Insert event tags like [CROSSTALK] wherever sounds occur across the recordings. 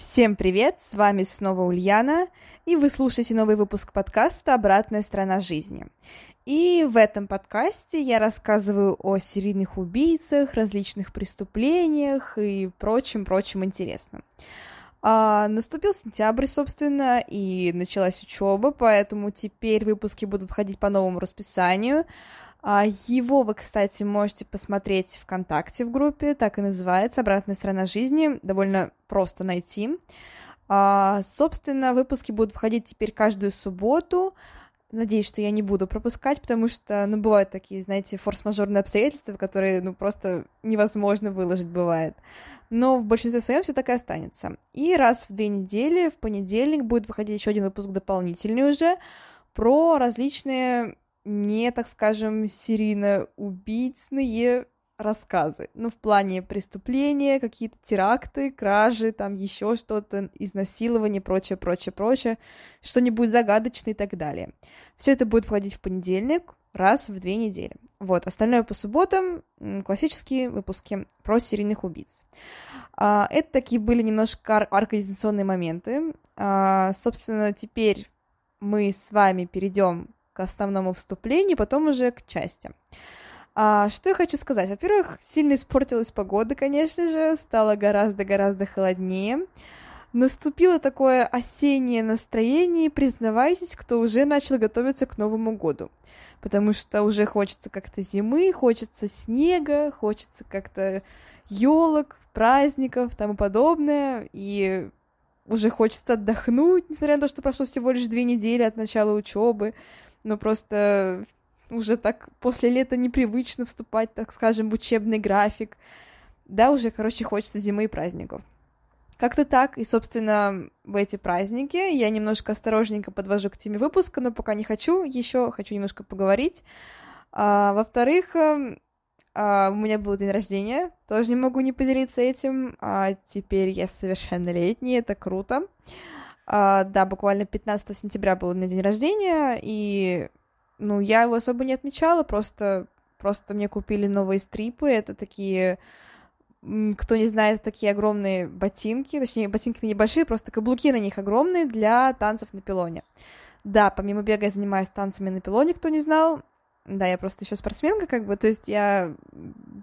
Всем привет, с вами снова Ульяна, и вы слушаете новый выпуск подкаста «Обратная сторона жизни». И в этом подкасте я рассказываю о серийных убийцах, различных преступлениях и прочем-прочем интересном. А, наступил сентябрь, собственно, и началась учеба, поэтому теперь выпуски будут входить по новому расписанию. А, его вы, кстати, можете посмотреть ВКонтакте в группе, так и называется «Обратная сторона жизни», довольно просто найти. А, собственно, выпуски будут входить теперь каждую субботу. Надеюсь, что я не буду пропускать, потому что, ну, бывают такие, знаете, форс-мажорные обстоятельства, которые, ну, просто невозможно выложить бывает. Но в большинстве своем все так и останется. И раз в две недели, в понедельник, будет выходить еще один выпуск дополнительный уже про различные не, так скажем, серийно убийцные рассказы. Ну, в плане преступления, какие-то теракты, кражи, там еще что-то, изнасилование, прочее, прочее, прочее, что-нибудь загадочное и так далее. Все это будет входить в понедельник раз в две недели. Вот, остальное по субботам классические выпуски про серийных убийц. А, это такие были немножко ар- организационные моменты. А, собственно, теперь мы с вами перейдем к основному вступлению, потом уже к части. А, что я хочу сказать? Во-первых, сильно испортилась погода, конечно же, стало гораздо-гораздо холоднее. Наступило такое осеннее настроение, признавайтесь, кто уже начал готовиться к Новому году. Потому что уже хочется как-то зимы, хочется снега, хочется как-то елок, праздников, тому подобное. И уже хочется отдохнуть, несмотря на то, что прошло всего лишь две недели от начала учебы но просто уже так после лета непривычно вступать, так скажем, в учебный график. Да, уже, короче, хочется зимы и праздников. Как-то так, и, собственно, в эти праздники я немножко осторожненько подвожу к теме выпуска, но пока не хочу, еще хочу немножко поговорить. А, во-вторых, эм, а, у меня был день рождения, тоже не могу не поделиться этим, а теперь я совершеннолетний, это круто. Да, буквально 15 сентября был на день рождения, и, ну, я его особо не отмечала, просто, просто мне купили новые стрипы, это такие, кто не знает, такие огромные ботинки, точнее, ботинки небольшие, просто каблуки на них огромные для танцев на пилоне. Да, помимо бега я занимаюсь танцами на пилоне, кто не знал. Да, я просто еще спортсменка, как бы, то есть я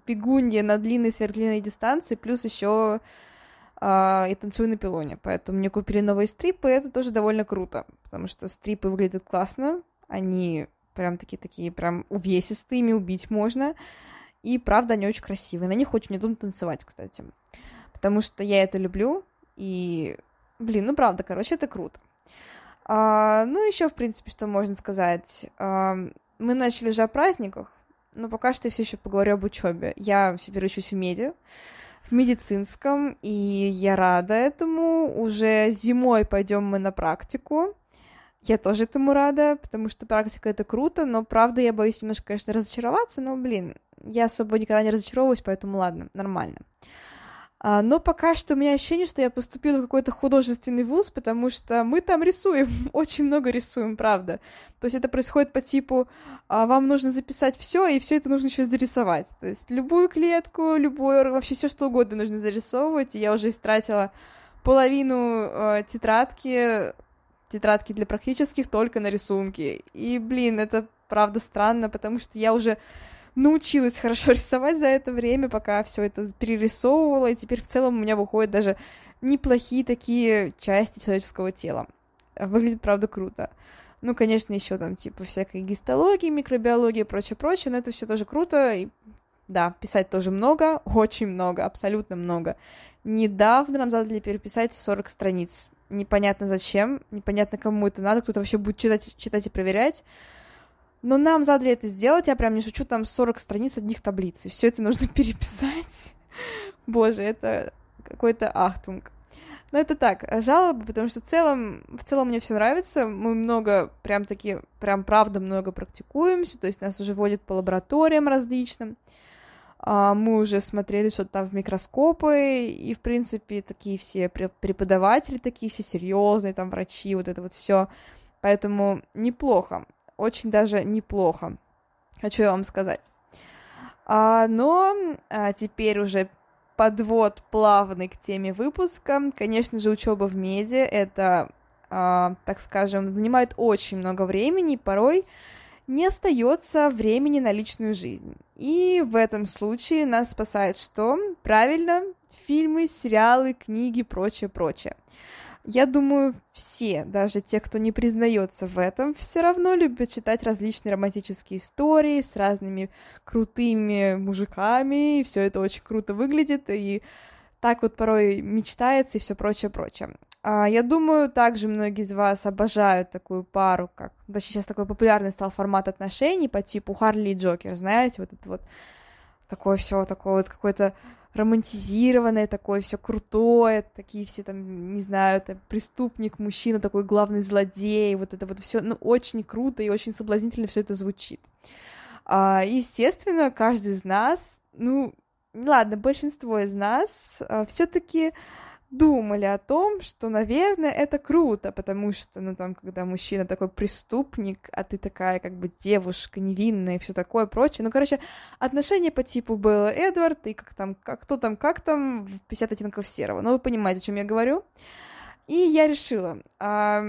бегунья на длинной, сверхдлинной дистанции, плюс еще а, и танцую на пилоне. Поэтому мне купили новые стрипы, и это тоже довольно круто, потому что стрипы выглядят классно, они прям такие такие прям увесистые, ими убить можно, и правда они очень красивые, на них очень удобно танцевать, кстати, потому что я это люблю, и, блин, ну правда, короче, это круто. А, ну, еще, в принципе, что можно сказать. А, мы начали же о праздниках, но пока что я все еще поговорю об учебе. Я теперь учусь в меди в медицинском, и я рада этому. Уже зимой пойдем мы на практику. Я тоже этому рада, потому что практика это круто, но правда я боюсь немножко, конечно, разочароваться, но, блин, я особо никогда не разочаровываюсь, поэтому ладно, нормально. А, но пока что у меня ощущение, что я поступила в какой-то художественный вуз, потому что мы там рисуем, [LAUGHS] очень много рисуем, правда. То есть это происходит по типу, а, вам нужно записать все, и все это нужно еще зарисовать. То есть любую клетку, любую, вообще все что угодно нужно зарисовывать, и я уже истратила половину э, тетрадки, тетрадки для практических только на рисунки. И, блин, это правда странно, потому что я уже научилась хорошо [LAUGHS] рисовать за это время, пока все это перерисовывала, и теперь в целом у меня выходят даже неплохие такие части человеческого тела. Выглядит, правда, круто. Ну, конечно, еще там, типа, всякой гистологии, микробиологии и прочее-прочее, но это все тоже круто, и да, писать тоже много, [LAUGHS] очень много, абсолютно много. Недавно нам задали переписать 40 страниц. Непонятно зачем, непонятно кому это надо, кто-то вообще будет читать, читать и проверять. Но нам задали это сделать, я прям не шучу, там 40 страниц одних таблиц, и все это нужно [LAUGHS] переписать. Боже, это какой-то ахтунг. Но это так, жалобы, потому что в целом, в целом мне все нравится. Мы много, прям таки, прям правда много практикуемся, то есть нас уже водят по лабораториям различным. А, мы уже смотрели что-то там в микроскопы, и, в принципе, такие все преподаватели, такие все серьезные, там врачи, вот это вот все. Поэтому неплохо, очень даже неплохо, хочу я вам сказать. А, но а, теперь уже подвод плавный к теме выпуска. Конечно же, учеба в меди это, а, так скажем, занимает очень много времени, порой не остается времени на личную жизнь. И в этом случае нас спасает что? Правильно, фильмы, сериалы, книги, прочее, прочее. Я думаю, все, даже те, кто не признается в этом, все равно любят читать различные романтические истории с разными крутыми мужиками, и все это очень круто выглядит, и так вот порой мечтается и все прочее, прочее. А, я думаю, также многие из вас обожают такую пару, как... Да, сейчас такой популярный стал формат отношений по типу Харли и Джокер, знаете, вот это вот такое все, такое вот какое-то романтизированное, такое все крутое, такие все там, не знаю, это преступник, мужчина, такой главный злодей, вот это вот все, ну, очень круто и очень соблазнительно все это звучит. А, естественно, каждый из нас, ну, ладно, большинство из нас а, все-таки думали о том, что, наверное, это круто, потому что, ну, там, когда мужчина такой преступник, а ты такая, как бы, девушка невинная и все такое прочее. Ну, короче, отношения по типу Белла Эдвард и как там, как, кто там, как там, 50 оттенков серого. Ну, вы понимаете, о чем я говорю. И я решила, а,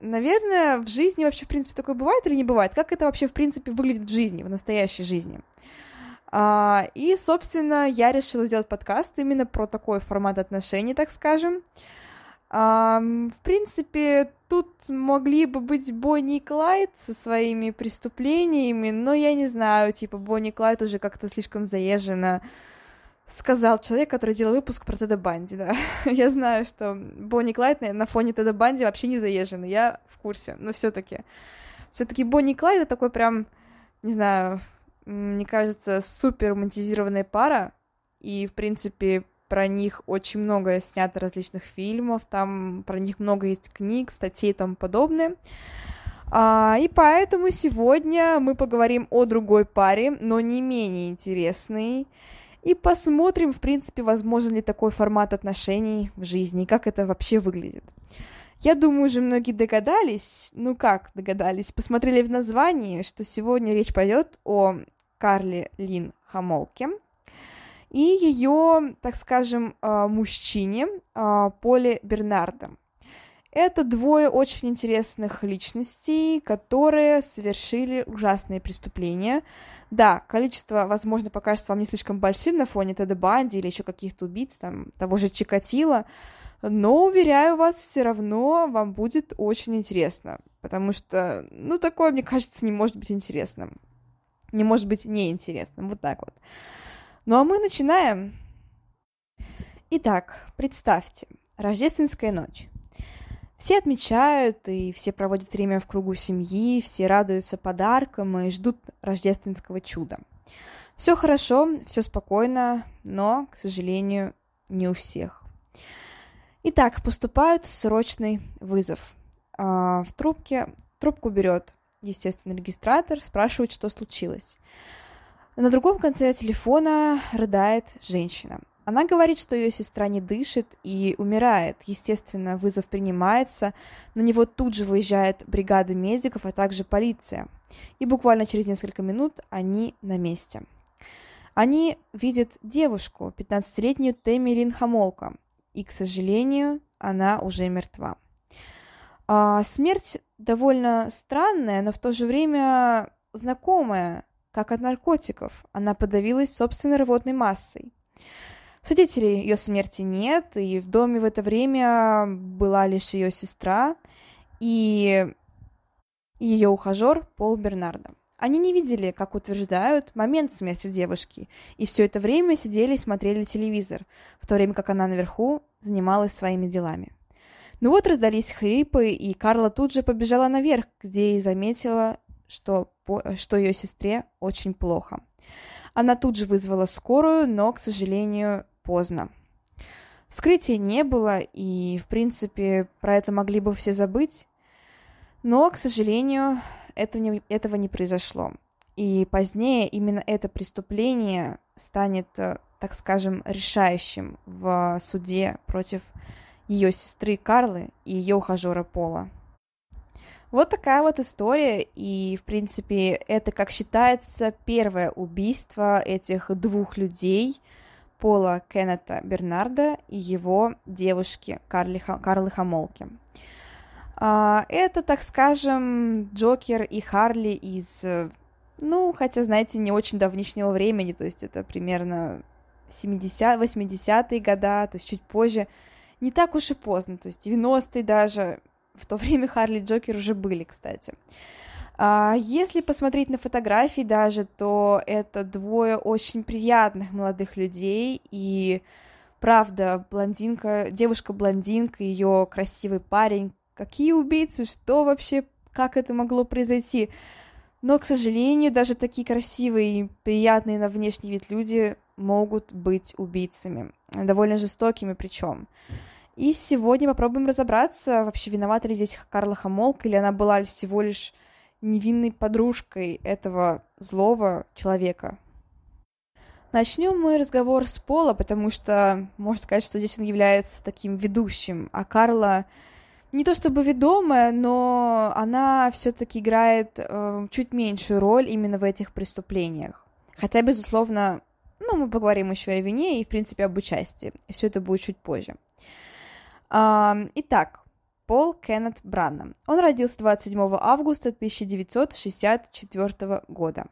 наверное, в жизни вообще, в принципе, такое бывает или не бывает? Как это вообще, в принципе, выглядит в жизни, в настоящей жизни? А, и, собственно, я решила сделать подкаст именно про такой формат отношений, так скажем. В принципе, тут могли бы быть Бонни и Клайд со своими преступлениями, но я не знаю, типа, Бонни и Клайд уже как-то слишком заезжено сказал человек, который делал выпуск про Теда Банди, да. [LAUGHS] я знаю, что Бонни Клайд на фоне Теда Банди вообще не заезжены, я в курсе, но все таки все таки Бонни Клайд — это такой прям, не знаю, мне кажется, супер романтизированная пара, и, в принципе, про них очень много снято различных фильмов, там про них много есть книг, статей и тому подобное. А, и поэтому сегодня мы поговорим о другой паре, но не менее интересной, и посмотрим, в принципе, возможен ли такой формат отношений в жизни, как это вообще выглядит. Я думаю, уже многие догадались, ну как догадались, посмотрели в названии, что сегодня речь пойдет о Карли Лин Хамолке и ее, так скажем, а, мужчине а, Поле Бернарда. Это двое очень интересных личностей, которые совершили ужасные преступления. Да, количество, возможно, покажется вам не слишком большим на фоне Теда Банди или еще каких-то убийц, там, того же Чикатила, но, уверяю вас, все равно вам будет очень интересно, потому что, ну, такое, мне кажется, не может быть интересным не может быть неинтересным. Вот так вот. Ну а мы начинаем. Итак, представьте, рождественская ночь. Все отмечают, и все проводят время в кругу семьи, все радуются подаркам и ждут рождественского чуда. Все хорошо, все спокойно, но, к сожалению, не у всех. Итак, поступает срочный вызов. А, в трубке трубку берет естественно, регистратор, спрашивает, что случилось. На другом конце телефона рыдает женщина. Она говорит, что ее сестра не дышит и умирает. Естественно, вызов принимается. На него тут же выезжает бригада медиков, а также полиция. И буквально через несколько минут они на месте. Они видят девушку, 15-летнюю Тэмми Лин Хамолка. И, к сожалению, она уже мертва. А, смерть довольно странная, но в то же время знакомая, как от наркотиков. Она подавилась собственной рвотной массой. Свидетелей ее смерти нет, и в доме в это время была лишь ее сестра и ее ухажер Пол Бернардо. Они не видели, как утверждают, момент смерти девушки, и все это время сидели и смотрели телевизор, в то время как она наверху занималась своими делами. Ну вот раздались хрипы, и Карла тут же побежала наверх, где и заметила, что, что ее сестре очень плохо. Она тут же вызвала скорую, но, к сожалению, поздно. Вскрытия не было, и, в принципе, про это могли бы все забыть. Но, к сожалению, этого не, этого не произошло. И позднее именно это преступление станет, э, так скажем, решающим в суде против ее сестры Карлы и ее ухажера Пола. Вот такая вот история, и, в принципе, это, как считается, первое убийство этих двух людей, Пола Кеннета Бернарда и его девушки Карли, Карлы Хамолки. А, это, так скажем, Джокер и Харли из, ну, хотя, знаете, не очень давнишнего времени, то есть это примерно 70 80-е года, то есть чуть позже, не так уж и поздно, то есть 90-е даже, в то [LAUGHS] время Харли Джокер уже были, кстати. А если посмотреть на фотографии даже, то это двое очень приятных молодых людей, и правда, блондинка, девушка-блондинка, ее красивый парень, какие убийцы, что вообще, как это могло произойти? Но, к сожалению, даже такие красивые и приятные на внешний вид люди могут быть убийцами, довольно жестокими причем. И сегодня попробуем разобраться, вообще виновата ли здесь Карла Хамолка, или она была всего лишь невинной подружкой этого злого человека. Начнем мы разговор с Пола, потому что можно сказать, что здесь он является таким ведущим, а Карла не то чтобы ведомая, но она все-таки играет э, чуть меньшую роль именно в этих преступлениях. Хотя, безусловно, ну, мы поговорим еще о вине и, в принципе, об участии. Все это будет чуть позже. Э, итак, Пол Кеннет Браннам. Он родился 27 августа 1964 года.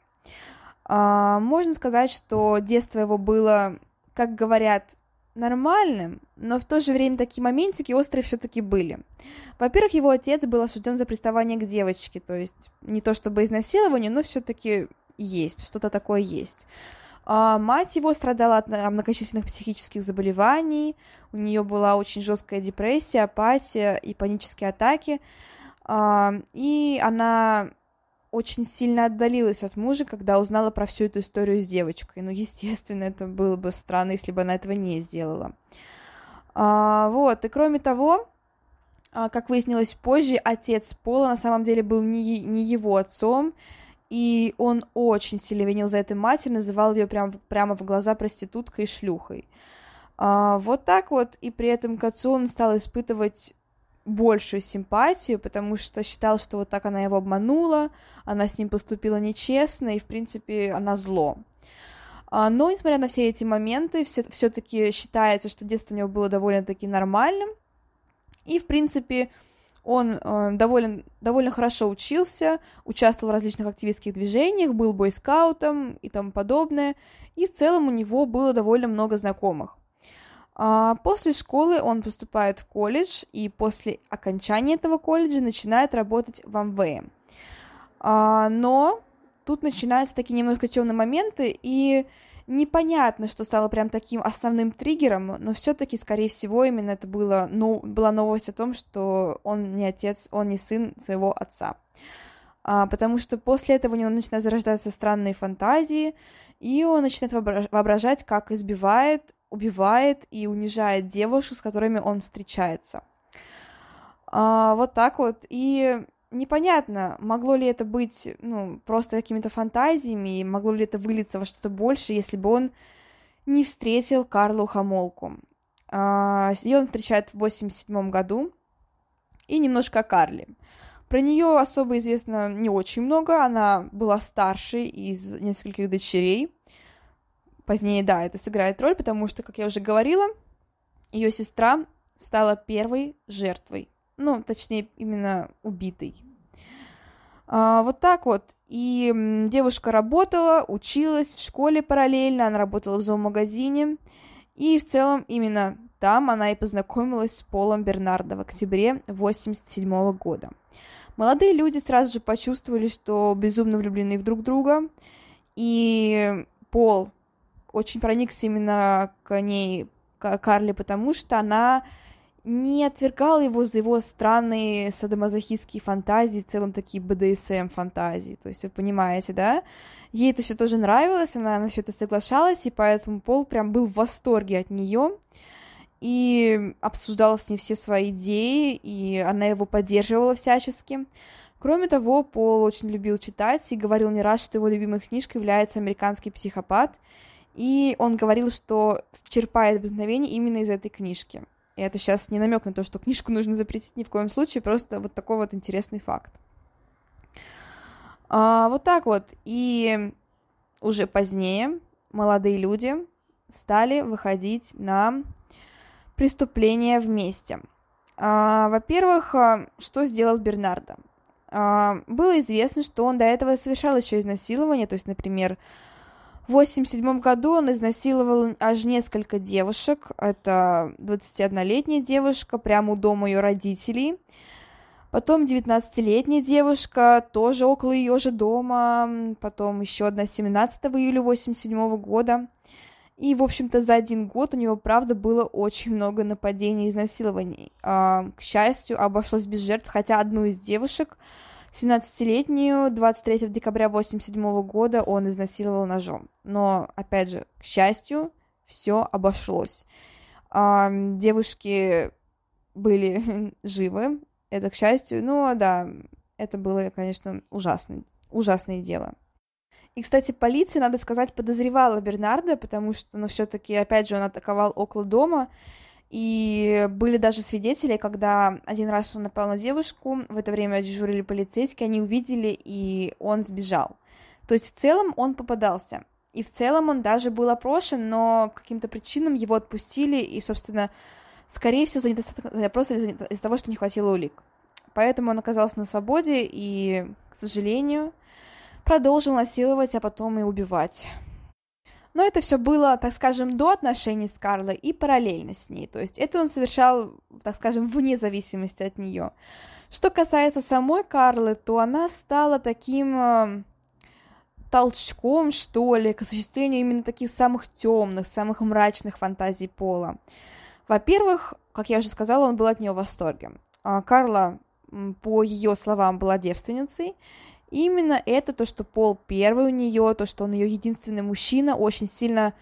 А, можно сказать, что детство его было, как говорят, нормальным, но в то же время такие моментики острые все-таки были. Во-первых, его отец был осужден за приставание к девочке, то есть не то чтобы изнасилование, но все-таки есть, что-то такое есть. А, мать его страдала от многочисленных психических заболеваний, у нее была очень жесткая депрессия, апатия и панические атаки, а, и она очень сильно отдалилась от мужа, когда узнала про всю эту историю с девочкой. Ну, естественно, это было бы странно, если бы она этого не сделала. А, вот, и кроме того, как выяснилось позже, отец Пола на самом деле был не, не его отцом, и он очень сильно винил за это мать и называл ее прям, прямо в глаза проституткой и шлюхой. А, вот так вот, и при этом к отцу он стал испытывать большую симпатию, потому что считал, что вот так она его обманула, она с ним поступила нечестно, и, в принципе, она зло. А, но, несмотря на все эти моменты, все-таки считается, что детство у него было довольно-таки нормальным, и, в принципе, он э, довольно, довольно хорошо учился, участвовал в различных активистских движениях, был бойскаутом и тому подобное, и в целом у него было довольно много знакомых. А после школы он поступает в колледж, и после окончания этого колледжа начинает работать в Амвее. А, но тут начинаются такие немножко темные моменты, и непонятно, что стало прям таким основным триггером, но все-таки, скорее всего, именно это было, ну, была новость о том, что он не отец, он не сын своего отца. А, потому что после этого у него начинают зарождаться странные фантазии, и он начинает воображать, как избивает, убивает и унижает девушек, с которыми он встречается. А, вот так вот. И непонятно, могло ли это быть, ну, просто какими-то фантазиями, и могло ли это вылиться во что-то больше, если бы он не встретил Карлу Хамолку. А, Ее он встречает в 87 году, и немножко о Карле. Про нее особо известно не очень много, она была старшей из нескольких дочерей. Позднее, да, это сыграет роль, потому что, как я уже говорила, ее сестра стала первой жертвой ну, точнее, именно убитой. А, вот так вот. И девушка работала, училась в школе параллельно, она работала в зоомагазине. И в целом именно там она и познакомилась с Полом Бернардо в октябре 1987 года. Молодые люди сразу же почувствовали, что безумно влюблены в друг друга, и Пол очень проникся именно к ней, к Карли, потому что она не отвергал его за его странные садомазохистские фантазии, в целом такие БДСМ фантазии, то есть вы понимаете, да? Ей это все тоже нравилось, она на все это соглашалась, и поэтому Пол прям был в восторге от нее. и обсуждала с ней все свои идеи, и она его поддерживала всячески. Кроме того, Пол очень любил читать и говорил не раз, что его любимой книжкой является «Американский психопат», и он говорил, что черпает вдохновение именно из этой книжки. И это сейчас не намек на то, что книжку нужно запретить ни в коем случае, просто вот такой вот интересный факт. А, вот так вот. И уже позднее молодые люди стали выходить на преступления вместе. А, во-первых, а, что сделал Бернардо? А, было известно, что он до этого совершал еще изнасилование, то есть, например, в 1987 году он изнасиловал аж несколько девушек. Это 21-летняя девушка прямо у дома ее родителей. Потом 19-летняя девушка, тоже около ее же дома. Потом еще одна 17 июля 1987 года. И, в общем-то, за один год у него, правда, было очень много нападений и изнасилований. А, к счастью, обошлось без жертв, хотя одну из девушек 17-летнюю 23 декабря 1987 года он изнасиловал ножом. Но, опять же, к счастью, все обошлось. А, девушки были [LAUGHS] живы, это к счастью. Ну, да, это было, конечно, ужасное, ужасное дело. И, кстати, полиция, надо сказать, подозревала Бернарда, потому что, ну, все-таки, опять же, он атаковал около дома, и были даже свидетели, когда один раз он напал на девушку, в это время дежурили полицейские, они увидели, и он сбежал. То есть в целом он попадался. И в целом он даже был опрошен, но по каким-то причинам его отпустили, и, собственно, скорее всего, за недостаток, просто из-за, из того, что не хватило улик. Поэтому он оказался на свободе и, к сожалению, продолжил насиловать, а потом и убивать. Но это все было, так скажем, до отношений с Карлой и параллельно с ней. То есть это он совершал, так скажем, вне зависимости от нее. Что касается самой Карлы, то она стала таким э, толчком, что ли, к осуществлению именно таких самых темных, самых мрачных фантазий Пола. Во-первых, как я уже сказала, он был от нее в восторге. А Карла, по ее словам, была девственницей, именно это то, что Пол первый у нее, то, что он ее единственный мужчина, очень сильно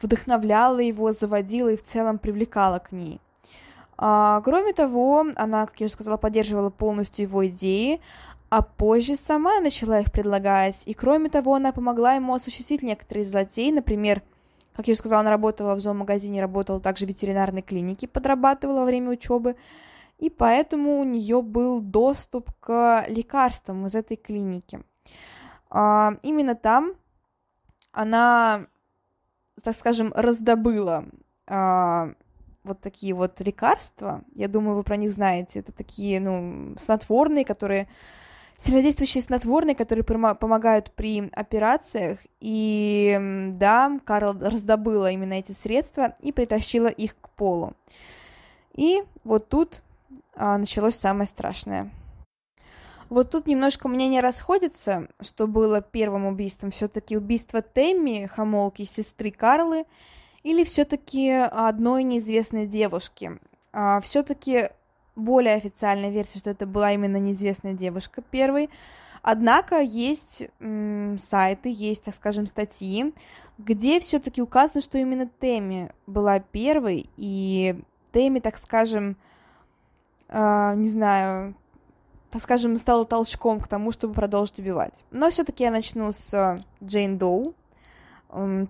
вдохновляло его, заводило и в целом привлекало к ней. А, кроме того, она, как я уже сказала, поддерживала полностью его идеи, а позже сама начала их предлагать. И кроме того, она помогла ему осуществить некоторые из затей. Например, как я уже сказала, она работала в зоомагазине, работала также в ветеринарной клинике, подрабатывала во время учебы и поэтому у нее был доступ к лекарствам из этой клиники. А, именно там она, так скажем, раздобыла а, вот такие вот лекарства. Я думаю, вы про них знаете. Это такие, ну, снотворные, которые сильнодействующие снотворные, которые помогают при операциях. И да, Карл раздобыла именно эти средства и притащила их к полу. И вот тут началось самое страшное. Вот тут немножко мнения расходятся, что было первым убийством. Все-таки убийство Тэмми, Хамолки, сестры Карлы, или все-таки одной неизвестной девушки. А, все-таки более официальная версия, что это была именно неизвестная девушка первой. Однако есть м, сайты, есть, так скажем, статьи, где все-таки указано, что именно Тэмми была первой, и Тэмми, так скажем, э, не знаю, так скажем, стало толчком к тому, чтобы продолжить убивать. Но все-таки я начну с Джейн Доу.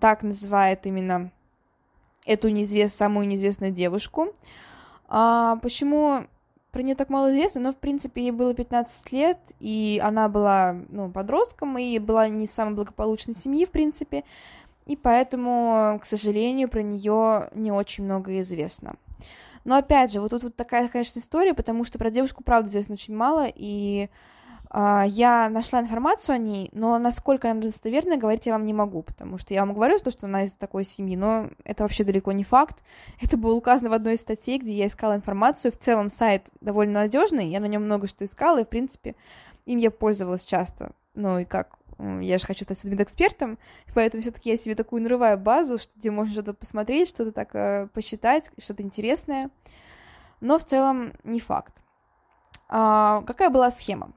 Так называет именно эту неизвест... самую неизвестную девушку. А, почему про нее так мало известно? Но, в принципе, ей было 15 лет, и она была, ну, подростком, и была не самой благополучной семьи, в принципе, и поэтому, к сожалению, про нее не очень много известно. Но опять же, вот тут вот такая, конечно, история, потому что про девушку, правда, известно очень мало, и э, я нашла информацию о ней, но насколько она достоверная, говорить я вам не могу, потому что я вам говорю, что, что она из такой семьи, но это вообще далеко не факт. [LAUGHS] Это было указано в одной из статей, где я искала информацию. В целом сайт довольно надежный, я на нем много что искала, и, в принципе, им я пользовалась часто. Ну и как я же хочу стать судмедэкспертом, поэтому все-таки я себе такую нарываю базу, что, где можно что-то посмотреть, что-то так э, посчитать, что-то интересное. Но в целом не факт. А, какая была схема?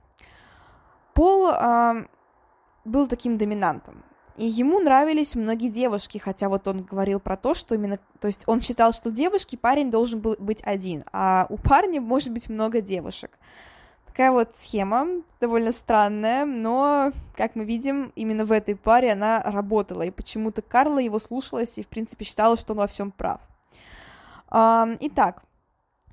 Пол а, был таким доминантом. и ему нравились многие девушки, хотя вот он говорил про то, что именно, то есть он считал, что девушки парень должен был быть один, а у парня может быть много девушек. Такая вот схема, довольно странная, но, как мы видим, именно в этой паре она работала, и почему-то Карла его слушалась и, в принципе, считала, что он во всем прав. Итак,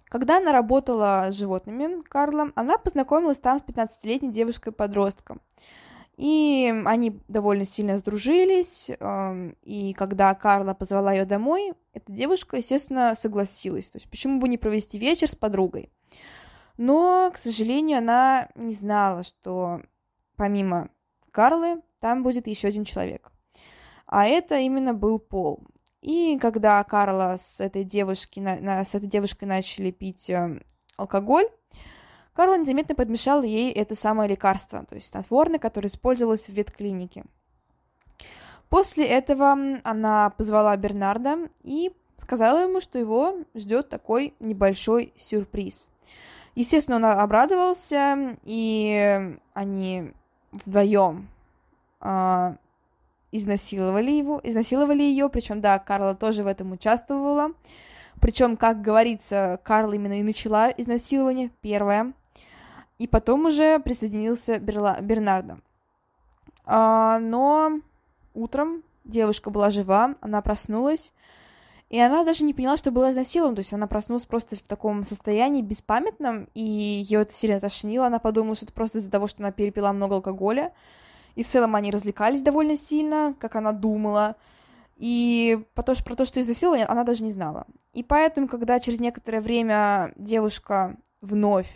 когда она работала с животными, Карла, она познакомилась там с 15-летней девушкой-подростком. И они довольно сильно сдружились, и когда Карла позвала ее домой, эта девушка, естественно, согласилась. То есть почему бы не провести вечер с подругой? Но, к сожалению, она не знала, что помимо Карлы там будет еще один человек. А это именно был Пол. И когда Карла с этой, девушки, с этой девушкой начали пить э, алкоголь, Карл незаметно подмешал ей это самое лекарство, то есть снотворное, которое использовалось в ветклинике. После этого она позвала Бернарда и сказала ему, что его ждет такой небольшой сюрприз. Естественно, он обрадовался, и они вдвоем э, изнасиловали его, изнасиловали ее, причем, да, Карла тоже в этом участвовала. Причем, как говорится, Карла именно и начала изнасилование, первое. И потом уже присоединился Берла... Бернардо. А, но утром девушка была жива, она проснулась, и она даже не поняла, что была изнасилована, то есть она проснулась просто в таком состоянии беспамятном, и ее это сильно тошнило, она подумала, что это просто из-за того, что она перепила много алкоголя, и в целом они развлекались довольно сильно, как она думала, и про то, про то, что изнасилование, она даже не знала. И поэтому, когда через некоторое время девушка вновь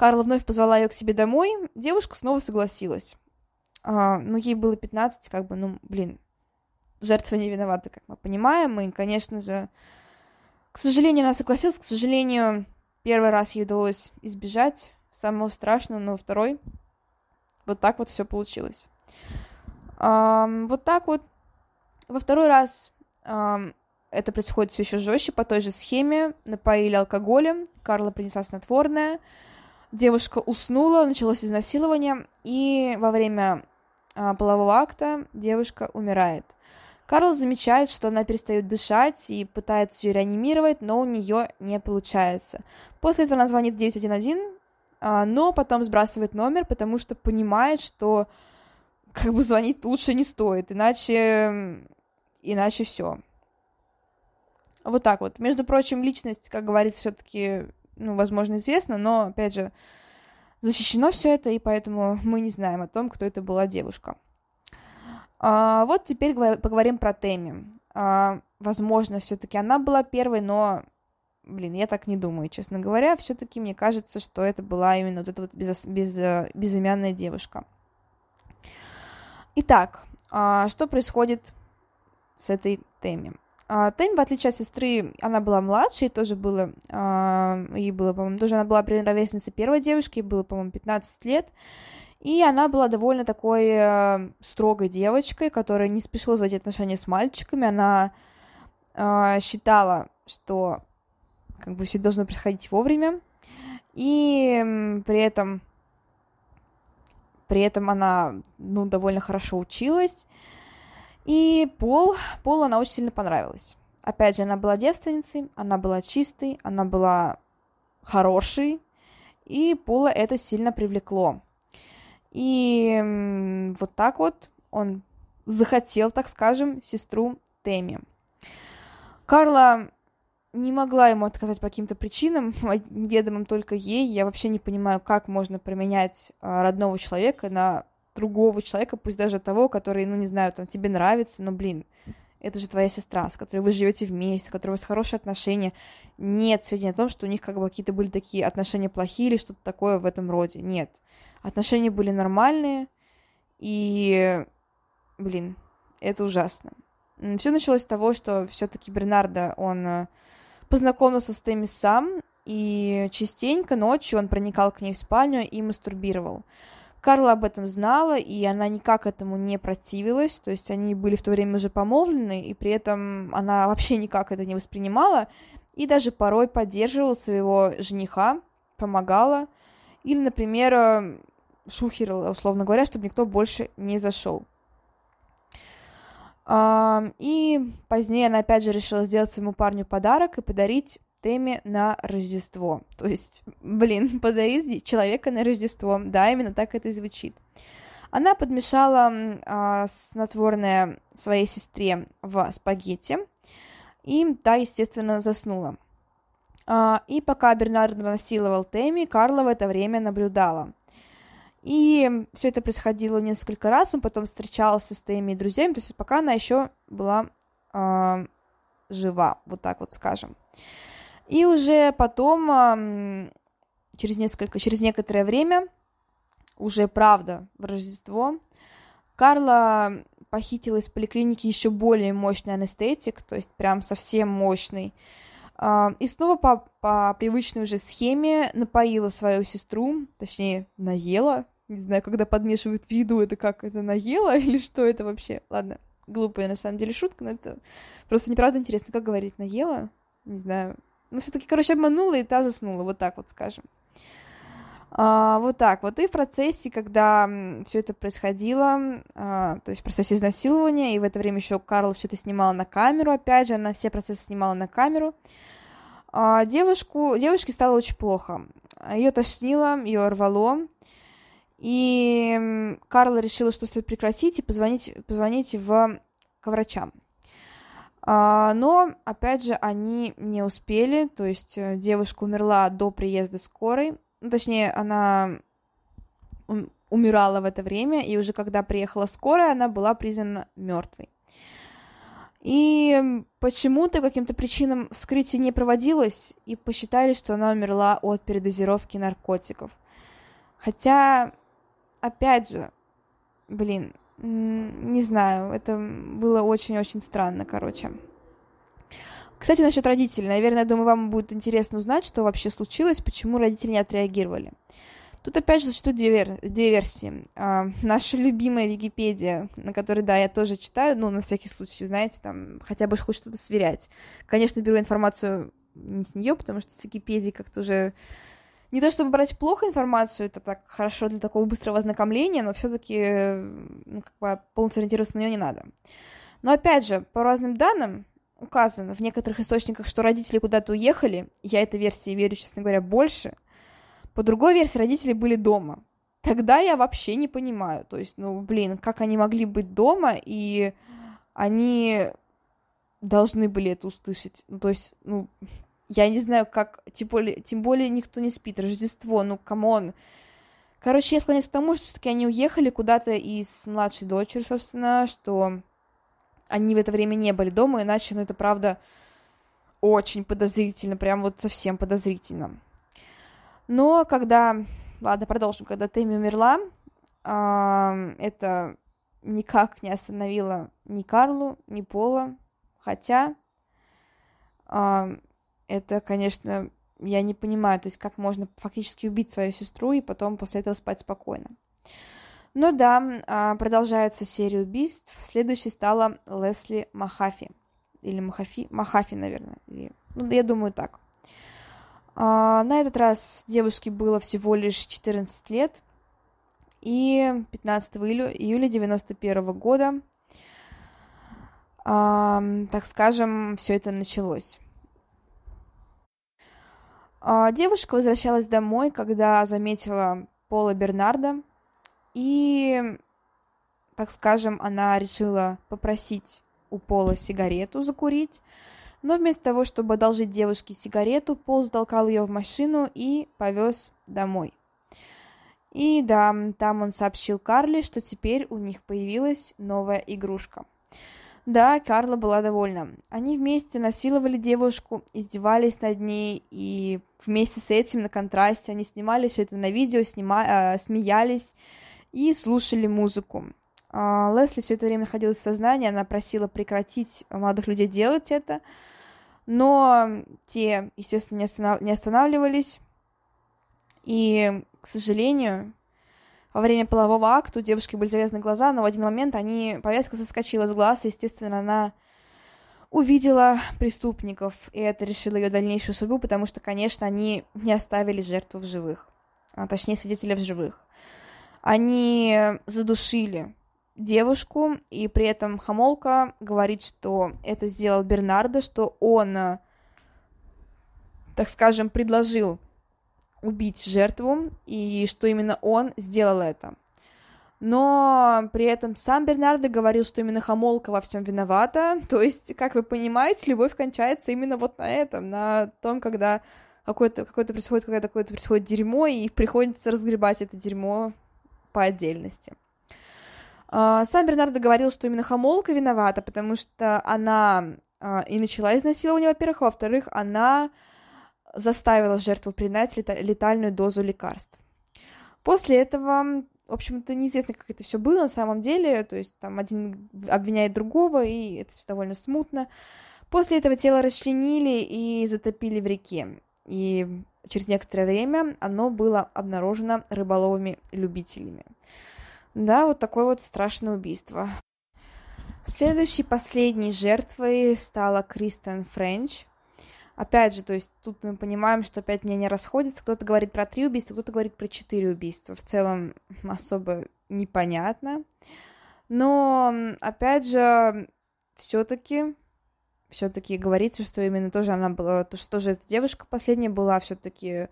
Карла вновь позвала ее к себе домой, девушка снова согласилась. А, ну, ей было 15, как бы, ну, блин, жертва не виновата, как мы понимаем, и, конечно же, к сожалению, она согласилась, к сожалению, первый раз ей удалось избежать самого страшного, но второй вот так вот все получилось. А, вот так вот. Во второй раз а, это происходит все еще жестче, по той же схеме. Напоили алкоголем, Карла принесла снотворное, Девушка уснула, началось изнасилование, и во время а, полового акта девушка умирает. Карл замечает, что она перестает дышать и пытается ее реанимировать, но у нее не получается. После этого она звонит в 911, а, но потом сбрасывает номер, потому что понимает, что как бы звонить лучше не стоит, иначе, иначе все. Вот так вот. Между прочим, личность, как говорится, все-таки ну, возможно, известно, но, опять же, защищено все это, и поэтому мы не знаем о том, кто это была девушка. А, вот теперь поговорим про Тэмми. А, возможно, все-таки она была первой, но, блин, я так не думаю, честно говоря. Все-таки мне кажется, что это была именно вот эта вот без, без, безымянная девушка. Итак, а, что происходит с этой Тэмми? А, Тэмми, в отличие от сестры, она была младше, и тоже было, а, ей было, по-моему, тоже она была ровесницей первой девушки, ей было, по-моему, 15 лет, и она была довольно такой э, строгой девочкой, которая не спешила заводить отношения с мальчиками, она э, считала, что как бы все должно происходить вовремя, и при этом при этом она, ну, довольно хорошо училась, и Пол, Полу она очень сильно понравилась. Опять же, она была девственницей, она была чистой, она была хорошей, и Пола это сильно привлекло. И вот так вот он захотел, так скажем, сестру Теми. Карла не могла ему отказать по каким-то причинам, [LAUGHS] ведомым только ей. Я вообще не понимаю, как можно променять а, родного человека на другого человека, пусть даже того, который, ну, не знаю, там, тебе нравится, но, блин, это же твоя сестра, с которой вы живете вместе, с которой у вас хорошие отношения. Нет сведений о том, что у них как бы какие-то были такие отношения плохие или что-то такое в этом роде. Нет. Отношения были нормальные, и, блин, это ужасно. Все началось с того, что все-таки Бернардо, он э, познакомился с Тэмми сам, и частенько ночью он проникал к ней в спальню и мастурбировал. Карла об этом знала, и она никак этому не противилась, то есть они были в то время уже помолвлены, и при этом она вообще никак это не воспринимала, и даже порой поддерживала своего жениха, помогала, или, например, шухерила, условно говоря, чтобы никто больше не зашел. И позднее она опять же решила сделать своему парню подарок и подарить Теме на Рождество. То есть, блин, [LAUGHS] подарить человека на Рождество. Да, именно так это и звучит. Она подмешала а, снотворное своей сестре в спагетти, и та, естественно, заснула. А, и пока Бернард насиловал Тэмми, Карла в это время наблюдала. И все это происходило несколько раз, он потом встречался с Тэмми и друзьями, то есть пока она еще была э, жива, вот так вот скажем. И уже потом, э, через несколько, через некоторое время, уже правда, в Рождество, Карла похитила из поликлиники еще более мощный анестетик, то есть прям совсем мощный. И снова по, по привычной уже схеме напоила свою сестру, точнее, наела. Не знаю, когда подмешивают в еду, это как, это наела [LAUGHS] или что это вообще? Ладно, глупая на самом деле шутка, но это просто неправда интересно, как говорить, наела? Не знаю. Ну, все-таки, короче, обманула, и та заснула, вот так вот скажем. А, вот так вот. И в процессе, когда все это происходило, а, то есть в процессе изнасилования, и в это время еще Карл все это снимала на камеру, опять же, она все процессы снимала на камеру, а, девушку, девушке стало очень плохо. Ее тошнило, ее рвало, и Карла решила, что стоит прекратить и позвонить, позвонить в, к врачам. А, но, опять же, они не успели, то есть э, девушка умерла до приезда скорой, ну, точнее, она умирала в это время, и уже когда приехала скорая, она была признана мертвой. И почему-то каким-то причинам вскрытие не проводилось, и посчитали, что она умерла от передозировки наркотиков. Хотя, опять же, блин, не знаю, это было очень-очень странно, короче. Кстати, насчет родителей. Наверное, думаю, вам будет интересно узнать, что вообще случилось, почему родители не отреагировали. Тут опять же существуют две, вер... две версии. А, наша любимая Википедия, на которой, да, я тоже читаю, ну, на всякий случай, знаете, там, хотя бы хоть что-то сверять. Конечно, беру информацию не с нее, потому что с Википедии как-то уже... Не то чтобы брать плохо информацию, это так хорошо для такого быстрого ознакомления, но все-таки ну, как бы полностью ориентироваться на нее не надо. Но опять же, по разным данным, указано в некоторых источниках, что родители куда-то уехали. Я этой версии верю, честно говоря, больше. По другой версии, родители были дома. Тогда я вообще не понимаю. То есть, ну, блин, как они могли быть дома, и они должны были это услышать. Ну, то есть, ну, я не знаю, как, тем более, тем более никто не спит. Рождество, ну, come on. Короче, я склоняюсь к тому, что все-таки они уехали куда-то и с младшей дочерью, собственно, что они в это время не были дома, иначе, ну, это правда очень подозрительно, прям вот совсем подозрительно. Но когда, ладно, продолжим, когда Тэмми умерла, это никак не остановило ни Карлу, ни Пола, хотя это, конечно, я не понимаю, то есть как можно фактически убить свою сестру и потом после этого спать спокойно. Ну да, а, продолжается серия убийств. Следующей стала Лесли Махафи. Или Махафи, Махафи, наверное. Ну, я думаю, так. А, на этот раз девушке было всего лишь 14 лет. И 15 июля, июля 91 года, а, так скажем, все это началось. Девушка возвращалась домой, когда заметила Пола Бернарда, и, так скажем, она решила попросить у Пола сигарету закурить, но вместо того, чтобы одолжить девушке сигарету, Пол затолкал ее в машину и повез домой. И да, там он сообщил Карле, что теперь у них появилась новая игрушка. Да, Карла была довольна. Они вместе насиловали девушку, издевались над ней, и вместе с этим на контрасте они снимали все это на видео, снима... э, смеялись, и слушали музыку. А, Лесли все это время находилась в сознании, она просила прекратить молодых людей делать это, но те, естественно, не, останов... не останавливались, и, к сожалению, во время полового акта у девушки были завязаны глаза, но в один момент они, повязка соскочила с глаз, и, естественно, она увидела преступников, и это решило ее дальнейшую судьбу, потому что, конечно, они не оставили жертву в живых, а точнее свидетеля в живых они задушили девушку, и при этом Хамолка говорит, что это сделал Бернардо, что он, так скажем, предложил убить жертву, и что именно он сделал это. Но при этом сам Бернардо говорил, что именно Хамолка во всем виновата. [LAUGHS] То есть, как вы понимаете, любовь кончается именно вот на этом, на том, когда какое-то какое происходит, когда какое-то происходит дерьмо, и приходится разгребать это дерьмо по отдельности. А, сам Бернардо говорил, что именно Хамолка виновата, потому что она а, и начала изнасилование, во-первых, а во-вторых, она заставила жертву принять летальную дозу лекарств. После этого, в общем-то, неизвестно, как это все было на самом деле, то есть там один обвиняет другого, и это все довольно смутно. После этого тело расчленили и затопили в реке, и через некоторое время оно было обнаружено рыболовами-любителями. Да, вот такое вот страшное убийство. Следующей, последней жертвой стала Кристен Френч. Опять же, то есть тут мы понимаем, что опять мнения расходятся. Кто-то говорит про три убийства, кто-то говорит про четыре убийства. В целом особо непонятно. Но, опять же, все-таки все-таки говорится, что именно тоже она была, то, что тоже эта девушка последняя была все-таки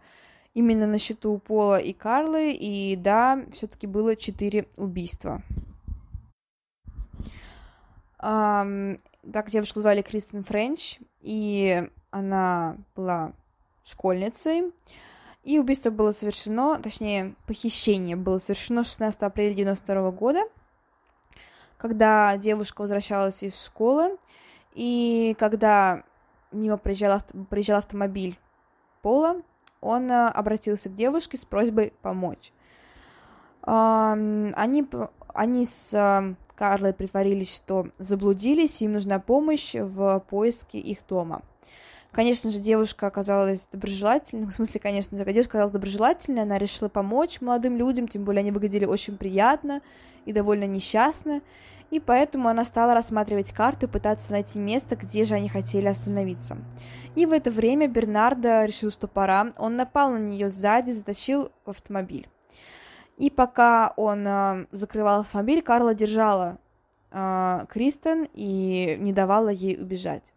именно на счету Пола и Карлы, и да, все-таки было четыре убийства. Um, так, девушку звали Кристен Френч, и она была школьницей, и убийство было совершено, точнее, похищение было совершено 16 апреля 92 года, когда девушка возвращалась из школы, и когда мимо проезжал, проезжал автомобиль Пола, он э, обратился к девушке с просьбой помочь. Они, они с э, Карлой притворились, что заблудились, им нужна помощь в поиске их дома. Конечно же, девушка оказалась доброжелательной, в смысле, конечно же, девушка оказалась доброжелательной, она решила помочь молодым людям, тем более они выглядели очень приятно и довольно несчастно, и поэтому она стала рассматривать карту и пытаться найти место, где же они хотели остановиться. И в это время Бернардо решил, что пора, он напал на нее сзади, затащил в автомобиль. И пока он э, закрывал автомобиль, Карла держала э, Кристен и не давала ей убежать.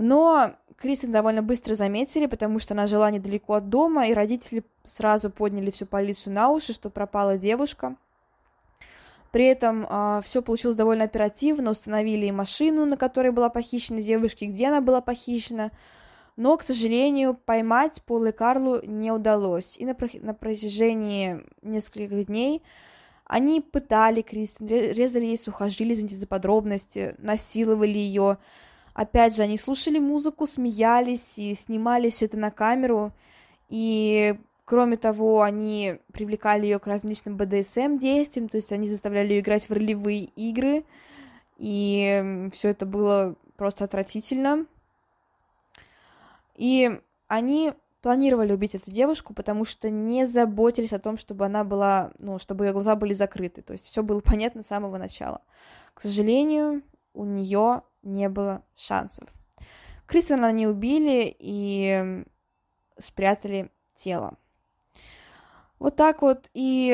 Но Кристин довольно быстро заметили, потому что она жила недалеко от дома, и родители сразу подняли всю полицию на уши, что пропала девушка. При этом э, а, все получилось довольно оперативно, установили и машину, на которой была похищена девушка, и где она была похищена. Но, к сожалению, поймать Полу и Карлу не удалось. И на, на протяжении нескольких дней они пытали Кристин, резали ей сухожилия, извините за подробности, насиловали ее, Опять же, они слушали музыку, смеялись и снимали все это на камеру. И кроме того, они привлекали ее к различным BDSM действиям, то есть они заставляли ее играть в ролевые игры. И все это было просто отвратительно. И они планировали убить эту девушку, потому что не заботились о том, чтобы она была, ну, чтобы ее глаза были закрыты. То есть все было [LAUGHS] понятно с самого начала. К сожалению, у нее не было шансов. Кристина они убили и спрятали тело. Вот так вот. И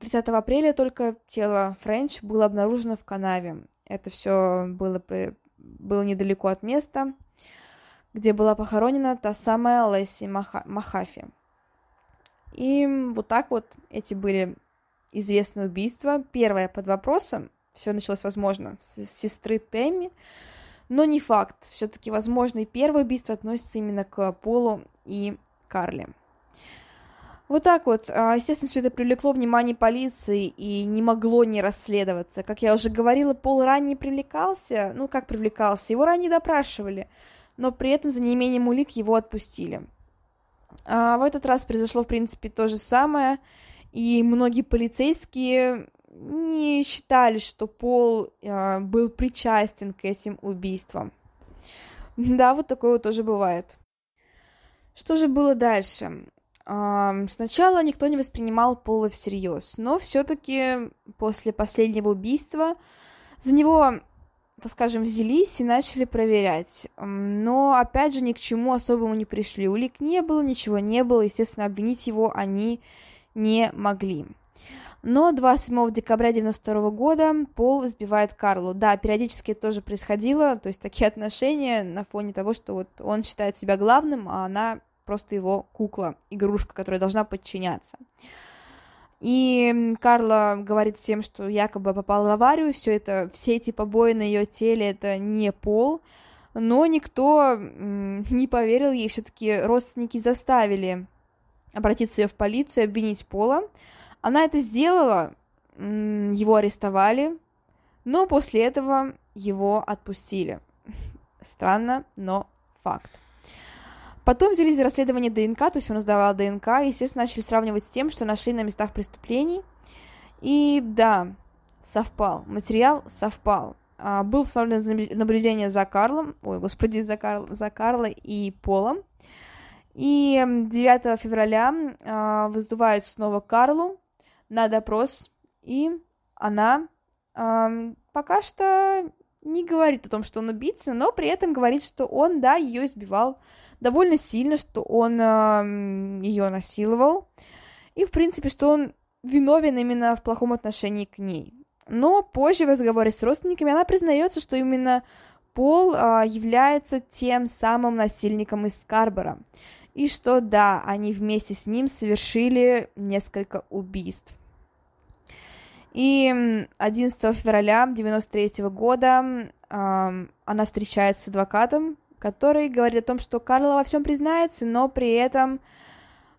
30 эм, апреля только тело Френч было обнаружено в канаве. Это все было, было недалеко от места, где была похоронена та самая Лесси Маха, Махафи. И вот так вот эти были известные убийства. Первое под вопросом, все началось, возможно, с сестры Тэмми, но не факт. Все-таки, возможно, и первое убийство относится именно к Полу и Карли. Вот так вот. А, естественно, все это привлекло внимание полиции и не могло не расследоваться. Как я уже говорила, Пол ранее привлекался. Ну, как привлекался? Его ранее допрашивали. Но при этом за неимением улик его отпустили. А в этот раз произошло, в принципе, то же самое. И многие полицейские не считали, что Пол э, был причастен к этим убийствам. Да, вот такое вот тоже бывает. Что же было дальше? Э, сначала никто не воспринимал Пола всерьез, но все-таки после последнего убийства за него, так скажем, взялись и начали проверять. Но, опять же, ни к чему особому не пришли. Улик не было, ничего не было, естественно, обвинить его они не могли. Но 27 декабря 92 года Пол избивает Карлу. Да, периодически это тоже происходило, то есть такие отношения на фоне того, что вот он считает себя главным, а она просто его кукла, игрушка, которая должна подчиняться. И Карла говорит всем, что якобы попала в аварию, все это, все эти побои на ее теле это не пол, но никто не поверил ей, все-таки родственники заставили обратиться ее в полицию, обвинить Пола. Она это сделала, его арестовали, но после этого его отпустили. [LAUGHS] Странно, но факт. Потом взялись за расследование ДНК, то есть он сдавал ДНК, и, естественно, начали сравнивать с тем, что нашли на местах преступлений. И да, совпал, материал совпал. А, был установлено наблюдение за Карлом, ой, господи, за, Карл, за Карлой и Полом. И 9 февраля а, вызывают снова Карлу на допрос, и она а, пока что не говорит о том, что он убийца, но при этом говорит, что он, да, ее избивал довольно сильно, что он э, ее насиловал, и, в принципе, что он виновен именно в плохом отношении к ней. Но позже в разговоре с родственниками она признается, что именно Пол э, является тем самым насильником из Скарбора, и что да, они вместе с ним совершили несколько убийств. И 11 февраля 1993 года э, она встречается с адвокатом, который говорит о том, что Карла во всем признается, но при этом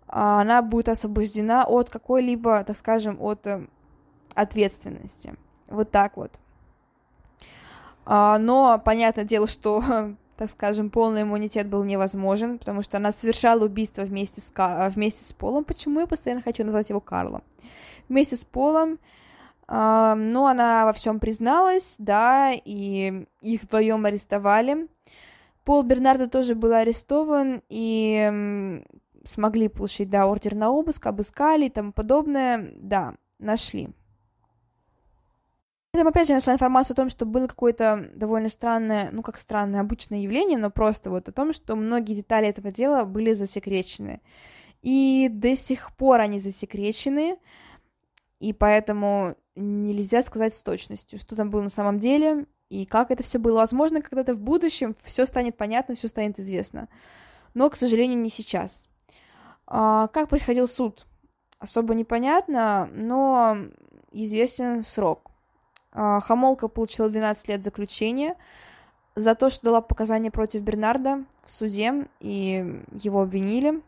а, она будет освобождена от какой-либо, так скажем, от э, ответственности. Вот так вот. А, но понятное дело, что, [LAUGHS] так скажем, полный иммунитет был невозможен, потому что она совершала убийство вместе с, вместе с Полом. Почему я постоянно хочу назвать его Карлом? Вместе с Полом. А, но она во всем призналась, да, и их вдвоем арестовали. Пол Бернардо тоже был арестован, и смогли получить, да, ордер на обыск, обыскали и тому подобное, да, нашли. Там опять же нашла информацию о том, что было какое-то довольно странное, ну как странное, обычное явление, но просто вот о том, что многие детали этого дела были засекречены. И до сих пор они засекречены, и поэтому нельзя сказать с точностью, что там было на самом деле, и как это все было возможно когда-то в будущем, все станет понятно, все станет известно. Но, к сожалению, не сейчас. А, как происходил суд? Особо непонятно, но известен срок. А, Хамолка получила 12 лет заключения за то, что дала показания против Бернарда в суде, и его обвинили.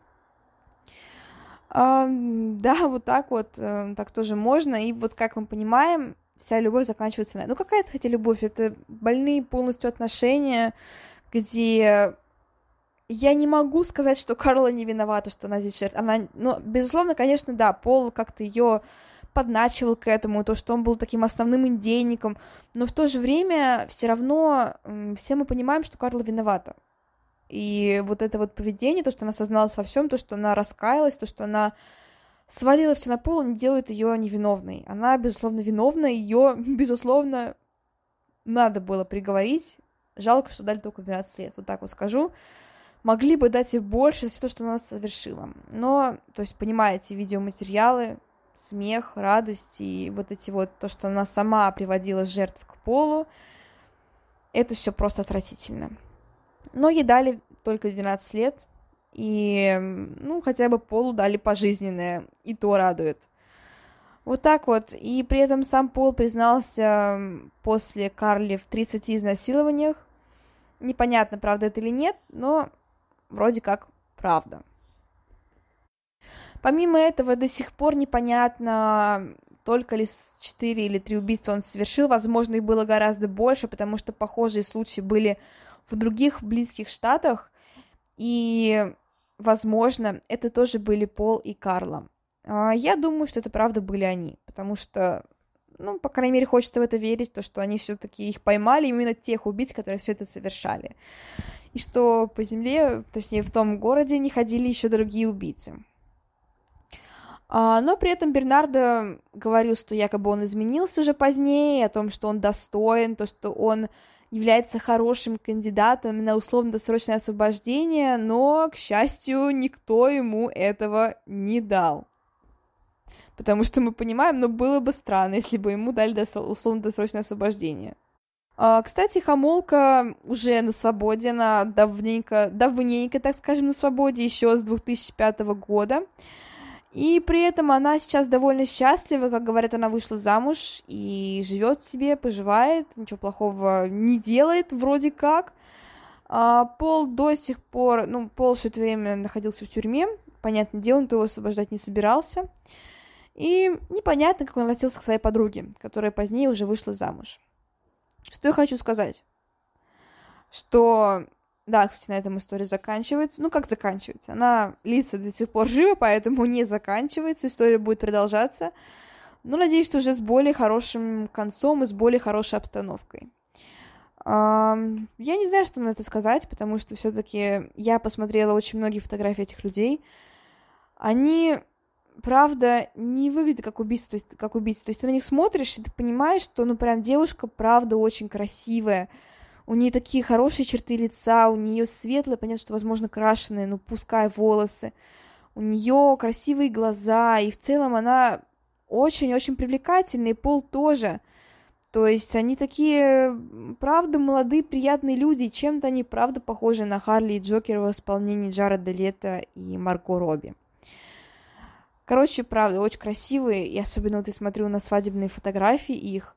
А, да, вот так вот, э, так тоже можно. И вот как мы понимаем, вся любовь заканчивается на... Ну, какая-то хотя любовь, это больные полностью отношения, где я не могу сказать, что Карла не виновата, что она здесь жертва. Она, ну, безусловно, конечно, да, Пол как-то ее подначивал к этому, то, что он был таким основным индейником, но в то же время все равно все мы понимаем, что Карла виновата. И вот это вот поведение, то, что она созналась во всем, то, что она раскаялась, то, что она свалила все на пол, не делает ее невиновной. Она, безусловно, виновна, ее, [LAUGHS] безусловно, надо было приговорить. Жалко, что дали только 12 лет, вот так вот скажу. Могли бы дать и больше за то, что она совершила. Но, то есть, понимаете, видеоматериалы, смех, радость и вот эти вот, то, что она сама приводила жертв к полу, это все просто отвратительно. Но ей дали только 12 лет, и, ну, хотя бы Полу дали пожизненное, и то радует. Вот так вот. И при этом сам Пол признался после Карли в 30 изнасилованиях. Непонятно, правда это или нет, но вроде как правда. Помимо этого, до сих пор непонятно, только ли 4 или 3 убийства он совершил. Возможно, их было гораздо больше, потому что похожие случаи были в других близких штатах. И возможно, это тоже были Пол и Карла. А, я думаю, что это правда были они, потому что, ну, по крайней мере, хочется в это верить, то, что они все-таки их поймали, именно тех убийц, которые все это совершали. И что по земле, точнее, в том городе не ходили еще другие убийцы. А, но при этом Бернардо говорил, что якобы он изменился уже позднее, о том, что он достоин, то, что он является хорошим кандидатом на условно-досрочное освобождение, но, к счастью, никто ему этого не дал. потому что мы понимаем, но было бы странно, если бы ему дали условно-досрочное освобождение. А, кстати, Хамолка уже на свободе, она давненько, давненько, так скажем, на свободе, еще с 2005 года. И при этом она сейчас довольно счастлива, как говорят, она вышла замуж и живет себе, поживает, ничего плохого не делает, вроде как. А, Пол до сих пор, ну, Пол все это время находился в тюрьме, понятное дело, никто его освобождать не собирался. И непонятно, как он относился к своей подруге, которая позднее уже вышла замуж. Что я хочу сказать? Что да, кстати, на этом история заканчивается. Ну, как заканчивается? Она лица до сих пор жива, поэтому не заканчивается. История будет продолжаться. Но надеюсь, что уже с более хорошим концом и с более хорошей обстановкой. Я не знаю, что на это сказать, потому что все-таки я посмотрела очень многие фотографии этих людей. Они, правда, не выглядят как убийцы, то есть как убийцы. То есть ты на них смотришь, и ты понимаешь, что, ну, прям девушка, правда, очень красивая у нее такие хорошие черты лица, у нее светлые, понятно, что, возможно, крашеные, но пускай волосы. У нее красивые глаза, и в целом она очень-очень привлекательная, и Пол тоже. То есть они такие, правда, молодые, приятные люди, чем-то они, правда, похожи на Харли и Джокера в исполнении Джареда Лето и Марко Робби. Короче, правда, очень красивые, и особенно вот я смотрю на свадебные фотографии их,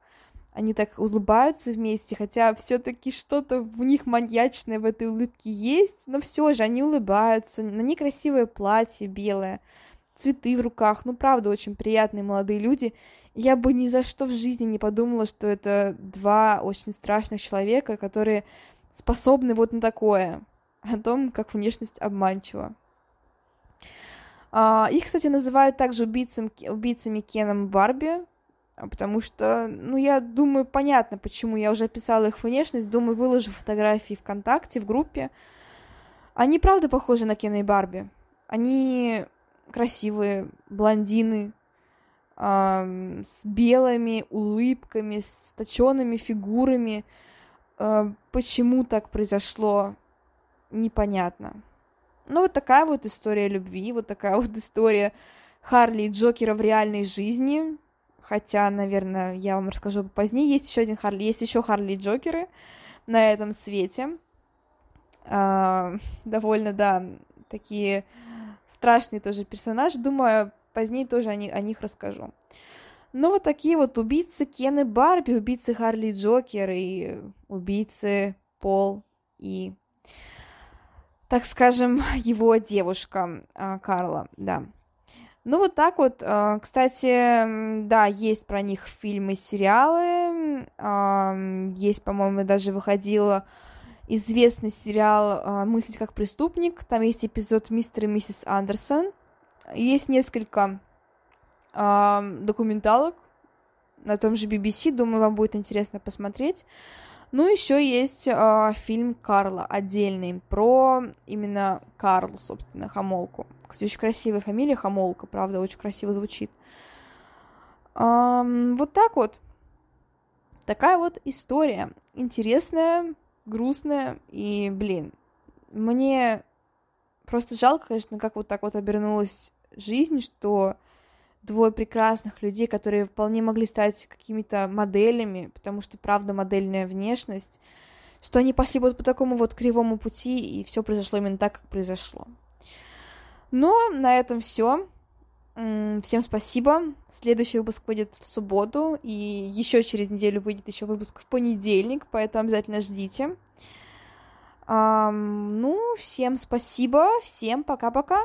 они так улыбаются вместе, хотя все-таки что-то в них маньячное в этой улыбке есть, но все же они улыбаются, на них красивое платье белое, цветы в руках, ну правда очень приятные молодые люди. Я бы ни за что в жизни не подумала, что это два очень страшных человека, которые способны вот на такое, о том, как внешность обманчива. Uh, их, кстати, называют также убийцам, убийцами Кеном Барби, а потому что, ну, я думаю, понятно, почему. Я уже описала их внешность, думаю, выложу фотографии ВКонтакте, в группе. Они, правда, похожи на Кена и Барби. Они красивые, блондины, э, с белыми улыбками, с точенными фигурами. Э, почему так произошло, непонятно. Ну, вот такая вот история любви, вот такая вот история Харли и Джокера в реальной жизни хотя, наверное, я вам расскажу позднее. Есть еще один Харли, есть еще Харли Джокеры на этом свете. А, довольно, да, такие страшные тоже персонажи. Думаю, позднее тоже о, них, о них расскажу. Ну, вот такие вот убийцы Кен и Барби, убийцы Харли Джокер и убийцы Пол и, так скажем, его девушка а, Карла, да. Ну, вот так вот. А, кстати, да, есть про них фильмы, сериалы. Есть, по-моему, даже выходила известный сериал а, «Мыслить как преступник». Там есть эпизод «Мистер и миссис Андерсон». Есть несколько документалок на том же BBC. Думаю, вам будет интересно посмотреть. Ну, еще есть э, фильм Карла отдельный про именно Карл, собственно, Хамолку. Кстати, очень красивая фамилия Хамолка, правда, очень красиво звучит. Эм, вот так вот. Такая вот история. Интересная, грустная и, блин, мне просто жалко, конечно, как вот так вот обернулась жизнь, что двое прекрасных людей, которые вполне могли стать какими-то моделями, потому что, правда, модельная внешность, что они пошли вот по такому вот кривому пути, и все произошло именно так, как произошло. Но на этом все. Всем спасибо. Следующий выпуск выйдет в субботу, и еще через неделю выйдет еще выпуск в понедельник, поэтому обязательно ждите. Um, ну, всем спасибо, всем пока-пока.